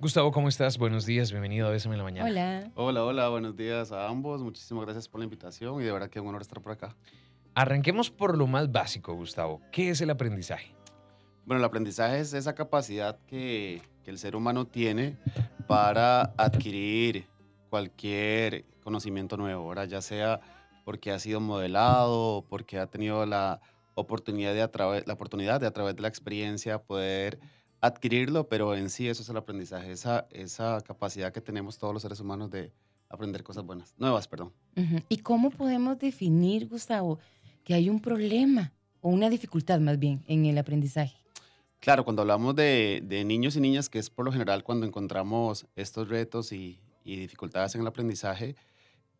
Gustavo, ¿cómo estás? Buenos días, bienvenido a Bésame en la Mañana. Hola. Hola, hola, buenos días a ambos. Muchísimas gracias por la invitación y de verdad que es un honor estar por acá. Arranquemos por lo más básico, Gustavo. ¿Qué es el aprendizaje? Bueno, el aprendizaje es esa capacidad que, que el ser humano tiene para adquirir cualquier conocimiento nuevo, ¿verdad? ya sea porque ha sido modelado, porque ha tenido la oportunidad de a través, la oportunidad de a través de la experiencia poder adquirirlo, pero en sí eso es el aprendizaje, esa, esa capacidad que tenemos todos los seres humanos de aprender cosas buenas, nuevas, perdón. ¿Y cómo podemos definir, Gustavo, que hay un problema o una dificultad más bien en el aprendizaje? Claro, cuando hablamos de, de niños y niñas, que es por lo general cuando encontramos estos retos y, y dificultades en el aprendizaje,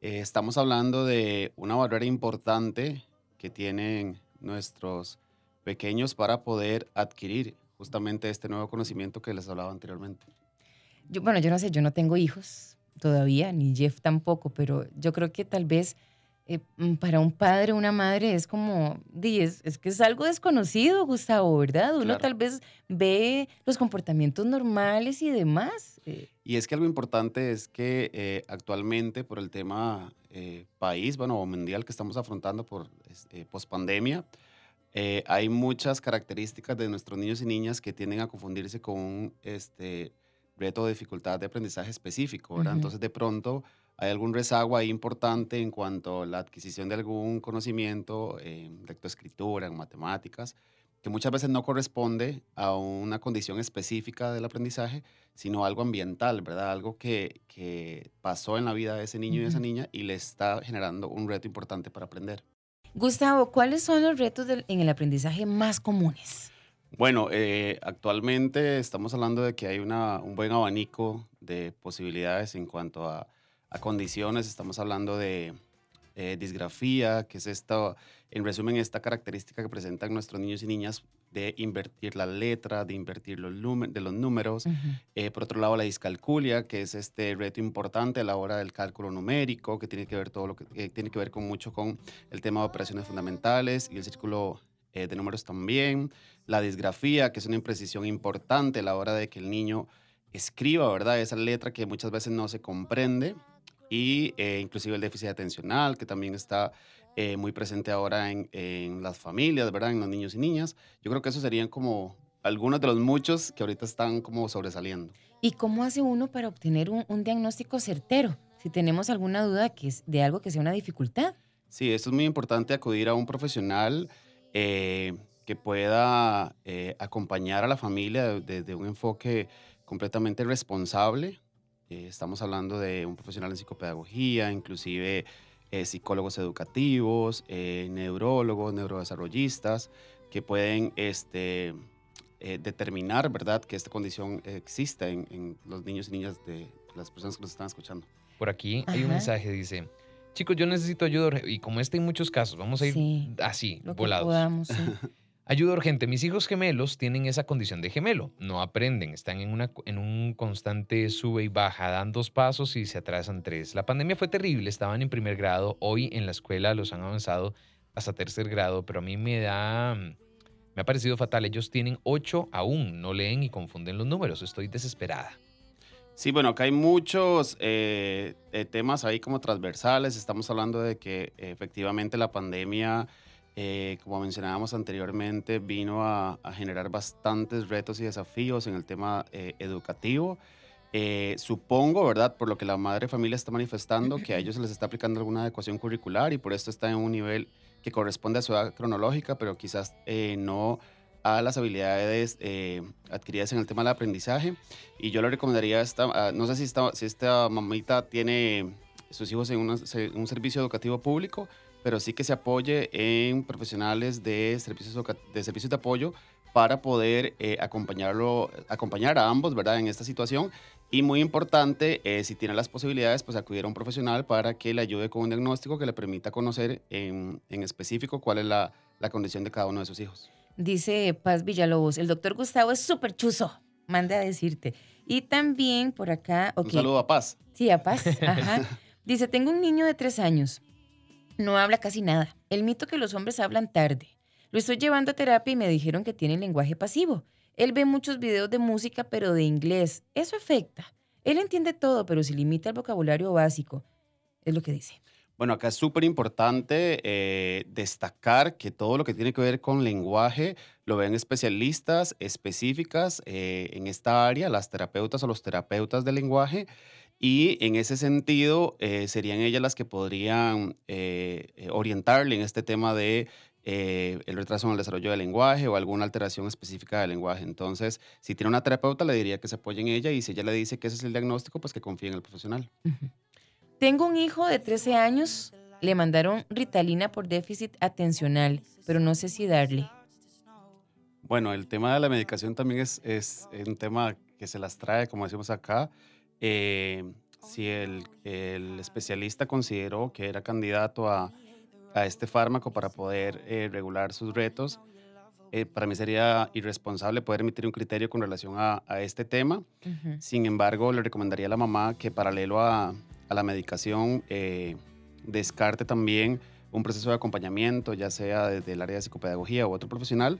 eh, estamos hablando de una barrera importante que tienen nuestros pequeños para poder adquirir justamente este nuevo conocimiento que les hablaba anteriormente. Yo, bueno, yo no sé, yo no tengo hijos todavía, ni Jeff tampoco, pero yo creo que tal vez eh, mm, para un padre o una madre es como, es, es que es algo desconocido, Gustavo, ¿verdad? Uno Claro. tal vez ve los comportamientos normales y demás. eh, Y es que algo importante es que eh, actualmente por el tema eh, país, bueno, o mundial que estamos afrontando por eh, pospandemia, eh, hay muchas características de nuestros niños y niñas que tienden a confundirse con un este, reto o dificultad de aprendizaje específico. Entonces, de pronto, hay algún rezago ahí importante en cuanto a la adquisición de algún conocimiento en lectoescritura, en matemáticas, que muchas veces no corresponde a una condición específica del aprendizaje, sino algo ambiental, ¿verdad? Algo que, que pasó en la vida de ese niño y de esa niña y le está generando un reto importante para aprender. Gustavo, ¿cuáles son los retos en el aprendizaje más comunes? Bueno, eh, actualmente estamos hablando de que hay una, un buen abanico de posibilidades en cuanto a condiciones. Estamos hablando de eh, disgrafía, que es esta, en resumen, esta característica que presentan nuestros niños y niñas de invertir la letra, de invertir los, lumen- de los números. Eh, por otro lado, la discalculia, que es este reto importante a la hora del cálculo numérico, que tiene que ver todo lo que eh, tiene que ver con mucho con el tema de operaciones fundamentales y el círculo eh, de números también. La disgrafía, que es una imprecisión importante a la hora de que el niño escriba, ¿verdad? Esa letra que muchas veces no se comprende. Y eh, inclusive el déficit atencional, que también está eh, muy presente ahora en, en las familias, ¿verdad? En los niños y niñas. Yo creo que esos serían como algunos de los muchos que ahorita están como sobresaliendo. ¿Y cómo hace uno para obtener un, un diagnóstico certero? Si tenemos alguna duda que es de algo que sea una dificultad. Sí, esto es muy importante acudir a un profesional eh, que pueda eh, acompañar a la familia desde un enfoque completamente responsable. Eh, estamos hablando de un profesional en psicopedagogía, inclusive eh, psicólogos educativos, eh, neurólogos, neurodesarrollistas, que pueden este, eh, determinar, ¿verdad?, que esta condición existe en, en los niños y niñas de las personas que nos están escuchando. Por aquí hay un mensaje, dice, chicos, yo necesito ayuda, urge-". y como este en muchos casos, vamos a ir Sí, así, Lo que volados. podamos. sí. Ayuda urgente. Mis hijos gemelos tienen esa condición de gemelo. No aprenden. Están en, una, en un constante sube y baja. Dan dos pasos y se atrasan tres. La pandemia fue terrible. Estaban en primer grado. Hoy en la escuela los han avanzado hasta tercer grado. Pero a mí me da... Me ha parecido fatal. Ellos tienen ocho aún. No leen y confunden los números. Estoy desesperada. Sí, bueno, acá hay muchos eh, eh, temas ahí como transversales. Estamos hablando de que efectivamente la pandemia, eh, como mencionábamos anteriormente, vino a, a generar bastantes retos y desafíos en el tema eh, educativo. Eh, supongo, ¿verdad? Por lo que la madre familia está manifestando, que a ellos se les está aplicando alguna adecuación curricular y por esto está en un nivel que corresponde a su edad cronológica, pero quizás eh, no a las habilidades eh, adquiridas en el tema del aprendizaje. Y yo le recomendaría, esta, no sé si esta, si esta mamita tiene sus hijos en una- se- un servicio educativo público, pero sí que se apoye en profesionales de servicios, de, servicios de apoyo para poder eh, acompañarlo, acompañar a ambos, ¿verdad? En esta situación. Y muy importante, eh, si tiene las posibilidades, pues acudir a un profesional para que le ayude con un diagnóstico que le permita conocer en, en específico cuál es la, la condición de cada uno de sus hijos. Dice Paz Villalobos, el doctor Gustavo es súper chuzo, manda a decirte. Y también por acá, ok, Un saludo a Paz. sí, a Paz, ajá. Dice, tengo un niño de tres años, no habla casi nada. El mito que los hombres hablan tarde. Lo estoy llevando a terapia y me dijeron que tiene lenguaje pasivo. Él ve muchos videos de música, pero de inglés. Eso afecta. Él entiende todo, pero se limita al vocabulario básico. Es lo que dice. Bueno, acá es súper importante eh, destacar que todo lo que tiene que ver con lenguaje lo ven especialistas específicas eh, en esta área, las terapeutas o los terapeutas del lenguaje, y en ese sentido eh, serían ellas las que podrían orientarle en este tema de el retraso en el desarrollo del lenguaje o alguna alteración específica del lenguaje. Entonces, si tiene una terapeuta, le diría que se apoye en ella y si ella le dice que ese es el diagnóstico, pues que confíe en el profesional. Tengo un hijo de 13 años, le mandaron Ritalina por déficit atencional, pero no sé si darle. Bueno, el tema de la medicación también es, es un tema que se las trae, como decimos acá. Eh, si el, el, especialista consideró que era candidato a, a este fármaco para poder eh, regular sus retos, eh, para mí sería irresponsable poder emitir un criterio con relación a, a este tema. Sin embargo, le recomendaría a la mamá que paralelo a, a la medicación, eh, descarte también un proceso de acompañamiento, ya sea desde el área de psicopedagogía u otro profesional,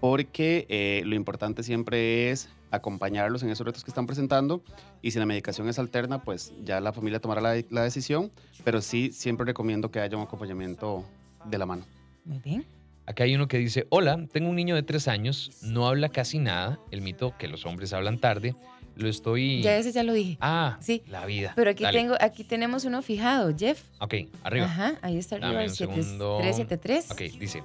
porque eh, lo importante siempre es acompañarlos en esos retos que están presentando y si la medicación es alterna, pues ya la familia tomará la, la decisión, pero sí siempre recomiendo que haya un acompañamiento de la mano. Muy bien. Acá hay uno que dice, hola, tengo un niño de tres años, no habla casi nada, el mito que los hombres hablan tarde, lo estoy. Ya ese ya lo dije. Ah, sí. La vida. Pero aquí tengo, aquí tenemos uno fijado, Jeff. Ok, arriba. Ajá, ahí está arriba el 373. Ok, dice.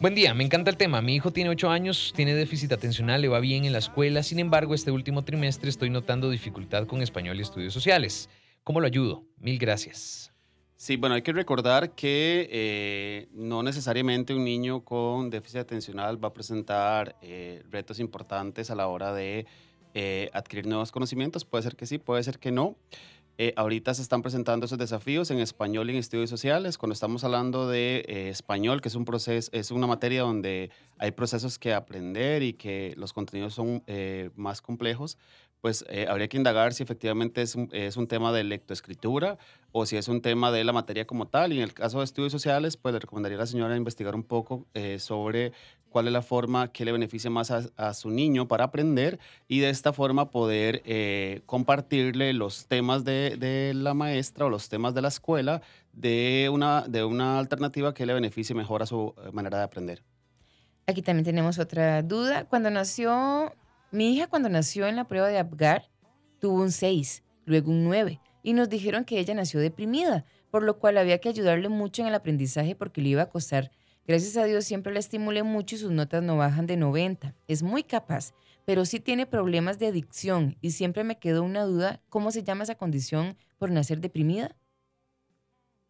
Buen día, me encanta el tema. Mi hijo tiene 8 años, tiene déficit atencional, le va bien en la escuela. Sin embargo, este último trimestre estoy notando dificultad con español y estudios sociales. ¿Cómo lo ayudo? Mil gracias. Sí, bueno, hay que recordar que eh, no necesariamente un niño con déficit atencional va a presentar eh, retos importantes a la hora de eh, adquirir nuevos conocimientos. Puede ser que sí, puede ser que no. Eh, ahorita se están presentando esos desafíos en español y en estudios sociales. Cuando estamos hablando de eh, español, que es un proceso, es una materia donde hay procesos que aprender y que los contenidos son más complejos, pues habría que indagar si efectivamente es un, es un, tema de lectoescritura o si es un tema de la materia como tal. Y en el caso de estudios sociales, pues le recomendaría a la señora investigar un poco sobre cuál es la forma que le beneficia más a, su niño para aprender y de esta forma poder eh, compartirle los temas de, de, la maestra o los temas de la escuela de una, de una alternativa que le beneficie mejor a su eh, manera de aprender. Aquí también tenemos otra duda. Cuando nació, mi hija cuando nació en la prueba de Apgar, tuvo un 6, luego un 9, y nos dijeron que ella nació deprimida, por lo cual había que ayudarle mucho en el aprendizaje porque le iba a costar Gracias a Dios siempre la estimulé mucho y sus notas no bajan de 90. Es muy capaz, pero sí tiene problemas de adicción y siempre me quedó una duda, ¿cómo se llama esa condición por nacer deprimida?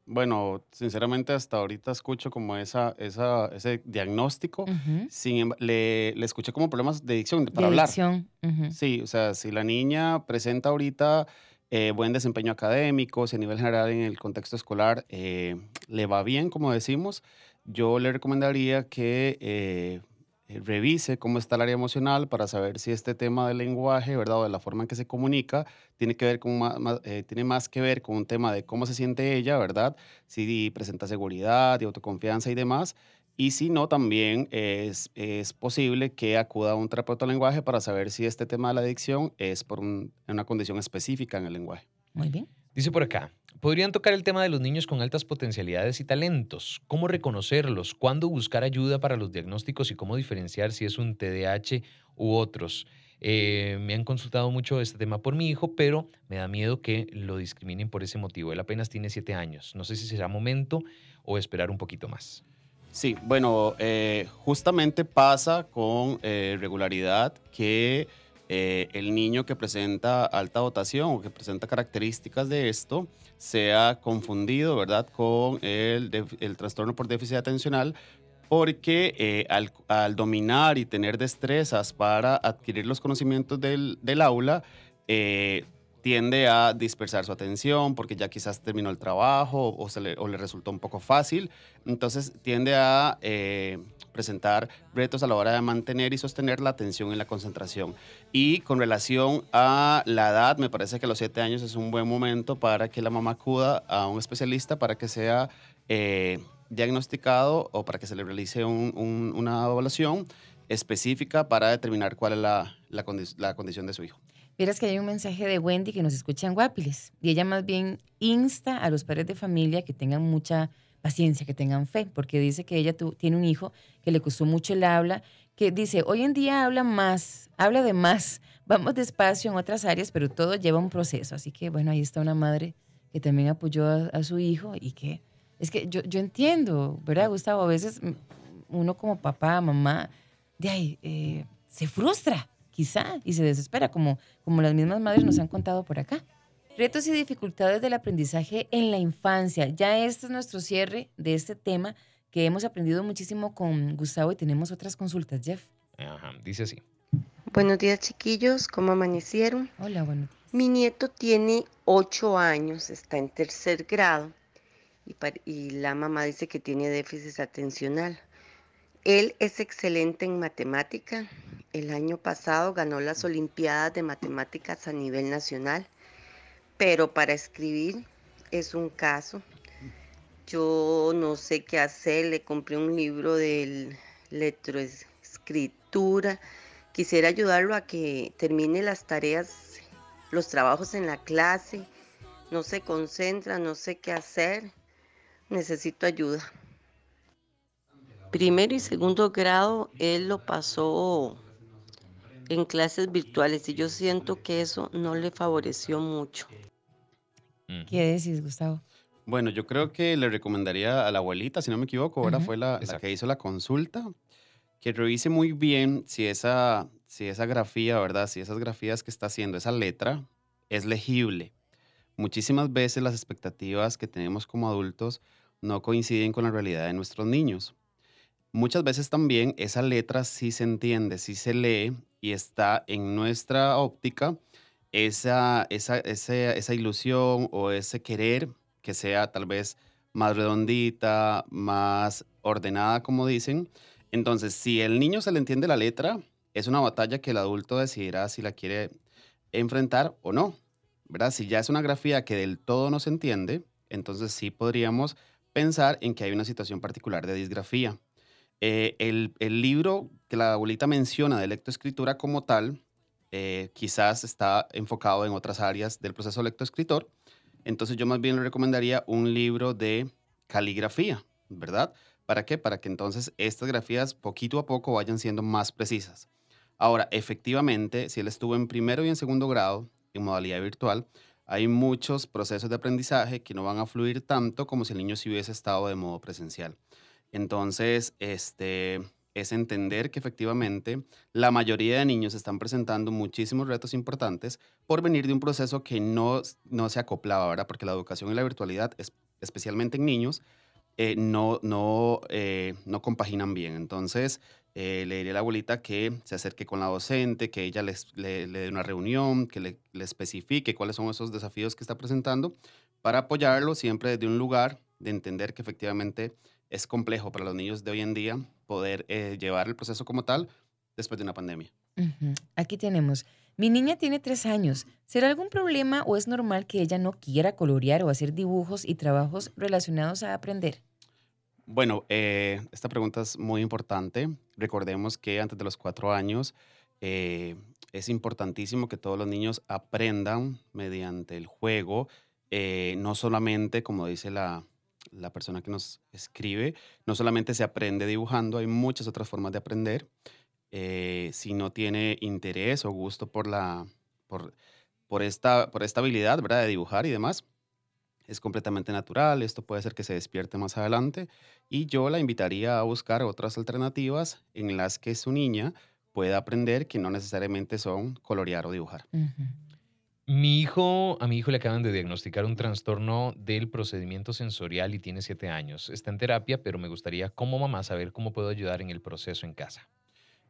Bueno, sinceramente hasta ahorita escucho como esa, esa ese diagnóstico. Sin, le, le, escuché como problemas de adicción para hablar. Adicción. Sí, o sea, si la niña presenta ahorita eh, buen desempeño académico, si a nivel general en el contexto escolar eh, le va bien, como decimos, yo le recomendaría que eh, eh, revise cómo está el área emocional para saber si este tema del lenguaje, ¿verdad? O de la forma en que se comunica, tiene, que ver con más, eh, tiene más que ver con un tema de cómo se siente ella, ¿verdad? Si presenta seguridad y autoconfianza y demás. Y si no, también es, es posible que acuda a un terapeuta de lenguaje para saber si este tema de la adicción es por una condición específica en el lenguaje. Muy bien. Dice por acá, podrían tocar el tema de los niños con altas potencialidades y talentos, cómo reconocerlos, cuándo buscar ayuda para los diagnósticos y cómo diferenciar si es un TDAH u otros. Eh, me han consultado mucho este tema por mi hijo, pero me da miedo que lo discriminen por ese motivo. Él apenas tiene siete años. No sé si será momento o esperar un poquito más. Sí, bueno, eh, justamente pasa con eh, regularidad que eh, el niño que presenta alta dotación o que presenta características de esto sea confundido, ¿verdad?, con el, trastorno por déficit atencional, porque eh, al, dominar y tener destrezas para adquirir los conocimientos del, aula, eh, tiende a dispersar su atención porque ya quizás terminó el trabajo o, se le, o resultó un poco fácil. Entonces tiende a presentar retos a la hora de mantener y sostener la atención y la concentración. Y con relación a la edad, me parece que los siete años es un buen momento para que la mamá acuda a un especialista para que sea eh, diagnosticado o para que se le realice una evaluación específica para determinar cuál es la, condición de su hijo. Vieras que hay un mensaje de Wendy que nos escucha en Guapiles y ella más bien insta a los padres de familia que tengan mucha paciencia, que tengan fe, porque dice que ella tiene un hijo que le costó mucho el habla, que dice, hoy en día habla más, habla de más, vamos despacio en otras áreas, pero todo lleva un proceso. Así que bueno, ahí está una madre que también apoyó a, su hijo y que es que yo, yo entiendo, ¿verdad, Gustavo? A veces uno como papá, mamá, de ahí eh, se frustra quizá y se desespera, como, como las mismas madres nos han contado por acá. Retos y dificultades del aprendizaje en la infancia. Ya este es nuestro cierre de este tema que hemos aprendido muchísimo con Gustavo y tenemos otras consultas, Jeff. Ajá, dice así. Buenos días, chiquillos. ¿Cómo amanecieron? Hola, buenos días. Mi nieto tiene ocho años, está en tercer grado y, y la mamá dice que tiene déficit atencional. Él es excelente en matemática. El año pasado ganó las Olimpiadas de Matemáticas a nivel nacional, pero para escribir es un caso. Yo no sé qué hacer, le compré un libro de letroescritura Quisiera ayudarlo a que termine las tareas, los trabajos en la clase. No se concentra, no sé qué hacer. Necesito ayuda. Primero y segundo grado, él lo pasó en clases virtuales y yo siento que eso no le favoreció mucho. ¿Qué decís, Gustavo? Bueno, yo creo que le recomendaría a la abuelita, si no me equivoco, ahora fue la, la, que hizo la consulta, que revise muy bien si esa, si esa grafía, ¿verdad? Si esas grafías que está haciendo, esa letra, es legible. Muchísimas veces las expectativas que tenemos como adultos no coinciden con la realidad de nuestros niños. Muchas veces también esa letra sí se entiende, sí se lee y está en nuestra óptica esa, esa, esa ilusión o ese querer que sea tal vez más redondita, más ordenada, como dicen, entonces, si el niño se le entiende la letra, es una batalla que el adulto decidirá si la quiere enfrentar o no. ¿verdad? Si ya es una grafía que del todo no se entiende, entonces sí podríamos pensar en que hay una situación particular de disgrafía. Eh, el, libro que la abuelita menciona de lectoescritura como tal, eh, quizás está enfocado en otras áreas del proceso lectoescritor. Entonces yo más bien le recomendaría un libro de caligrafía, ¿verdad? ¿Para qué? Para que entonces estas grafías poquito a poco vayan siendo más precisas. Ahora, efectivamente, si él estuvo en primero y en segundo grado, en modalidad virtual, hay muchos procesos de aprendizaje que no van a fluir tanto como si el niño se hubiese estado de modo presencial. Entonces, este, es entender que efectivamente la mayoría de niños están presentando muchísimos retos importantes por venir de un proceso que no, no se acoplaba, ¿verdad? Porque la educación y la virtualidad, es, especialmente en niños, eh, no, no, eh, no compaginan bien. Entonces, eh, le diré a la abuelita que se acerque con la docente, que ella les, le, dé una reunión, que le, le, especifique cuáles son esos desafíos que está presentando, para apoyarlo siempre desde un lugar de entender que efectivamente es complejo para los niños de hoy en día poder llevar el proceso como tal después de una pandemia. Aquí tenemos, mi niña tiene tres años. ¿Será algún problema o es normal que ella no quiera colorear o hacer dibujos y trabajos relacionados a aprender? Bueno, eh, esta pregunta es muy importante. Recordemos que antes de los cuatro años eh, es importantísimo que todos los niños aprendan mediante el juego, eh, no solamente, como dice la, la, persona que nos escribe, no solamente se aprende dibujando, hay muchas otras formas de aprender. si no tiene interés o gusto por, la, por, por, esta, por esta habilidad ¿verdad? de dibujar y demás, es completamente natural, esto puede ser que se despierte más adelante y yo la invitaría a buscar otras alternativas en las que su niña pueda aprender que no necesariamente son colorear o dibujar. Mi hijo, a mi hijo le acaban de diagnosticar un trastorno del procedimiento sensorial y tiene siete años. Está en terapia, pero me gustaría como mamá saber cómo puedo ayudar en el proceso en casa.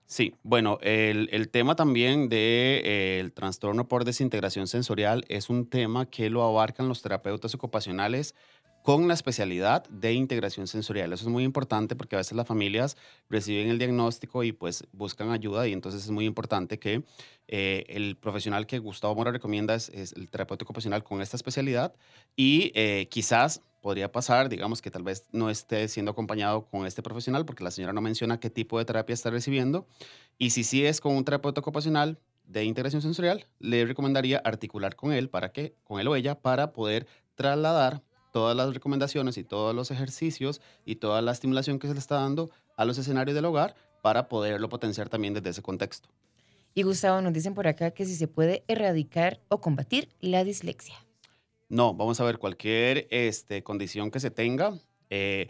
Sí, bueno, el, tema también del de, trastorno por desintegración sensorial es un tema que lo abarcan los terapeutas ocupacionales con la especialidad de integración sensorial. Eso es muy importante porque a veces las familias reciben el diagnóstico y pues buscan ayuda y entonces es muy importante que eh, el profesional que Gustavo Mora recomienda es, el terapeuta ocupacional con esta especialidad y eh, quizás podría pasar, digamos que tal vez no esté siendo acompañado con este profesional porque la señora no menciona qué tipo de terapia está recibiendo. Y si sí es con un terapeuta ocupacional de integración sensorial, le recomendaría articular con él para que, con él o ella, para poder trasladar todas las recomendaciones y todos los ejercicios y toda la estimulación que se le está dando a los escenarios del hogar para poderlo potenciar también desde ese contexto. Y Gustavo, nos dicen por acá que si se puede erradicar o combatir la dislexia. No, vamos a ver cualquier este, condición que se tenga. Eh,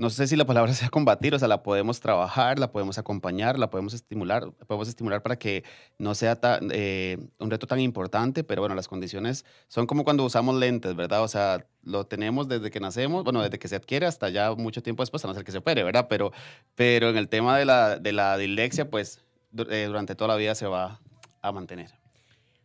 no sé si la palabra sea combatir, o sea, la podemos trabajar, la podemos acompañar, la podemos estimular, podemos estimular para que no sea eh, un reto tan importante, pero bueno, las condiciones son como cuando usamos lentes, ¿verdad? O sea, lo tenemos desde que nacemos, bueno, desde que se adquiere hasta ya mucho tiempo después, a no ser que se opere, ¿verdad? Pero, pero en el tema de la, de la pues eh, durante toda la vida se va a mantener.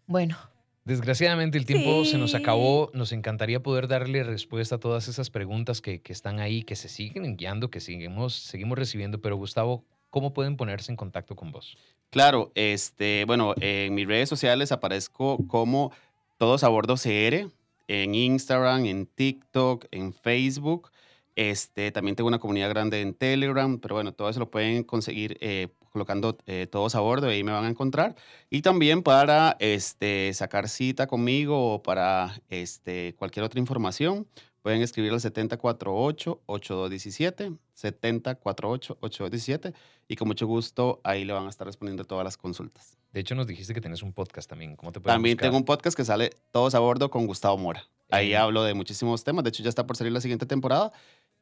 Bueno, Desgraciadamente el tiempo se nos acabó. Nos encantaría poder darle respuesta a todas esas preguntas que, están ahí, que se siguen enviando, que seguimos, seguimos recibiendo. Pero Gustavo, ¿cómo pueden ponerse en contacto con vos? Claro, este, bueno, en mis redes sociales aparezco como Todos a Bordo CR, en Instagram, en TikTok, en Facebook. Este, también tengo una comunidad grande en Telegram, pero bueno, todo eso lo pueden conseguir eh, colocando eh, todos a bordo, ahí me van a encontrar. Y también para este, sacar cita conmigo o para este, cualquier otra información, pueden escribir al 7048-8217, 7048-8217, y con mucho gusto ahí le van a estar respondiendo todas las consultas. De hecho, nos dijiste que tenés un podcast también. ¿Cómo te También tengo un podcast que sale Todos a Bordo con Gustavo Mora. Ahí hablo de muchísimos temas. De hecho, ya está por salir la siguiente temporada.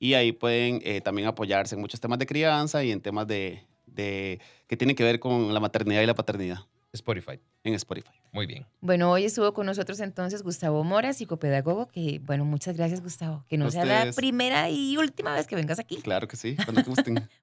Y ahí pueden eh, también apoyarse en muchos temas de crianza y en temas de, de, que tiene que ver con la maternidad y la paternidad. Spotify. En Spotify. Muy bien. Bueno, hoy estuvo con nosotros entonces Gustavo Mora, psicopedagogo, que bueno, muchas gracias Gustavo, que no sea la primera y última vez que vengas aquí. Claro que sí, cuando gusten.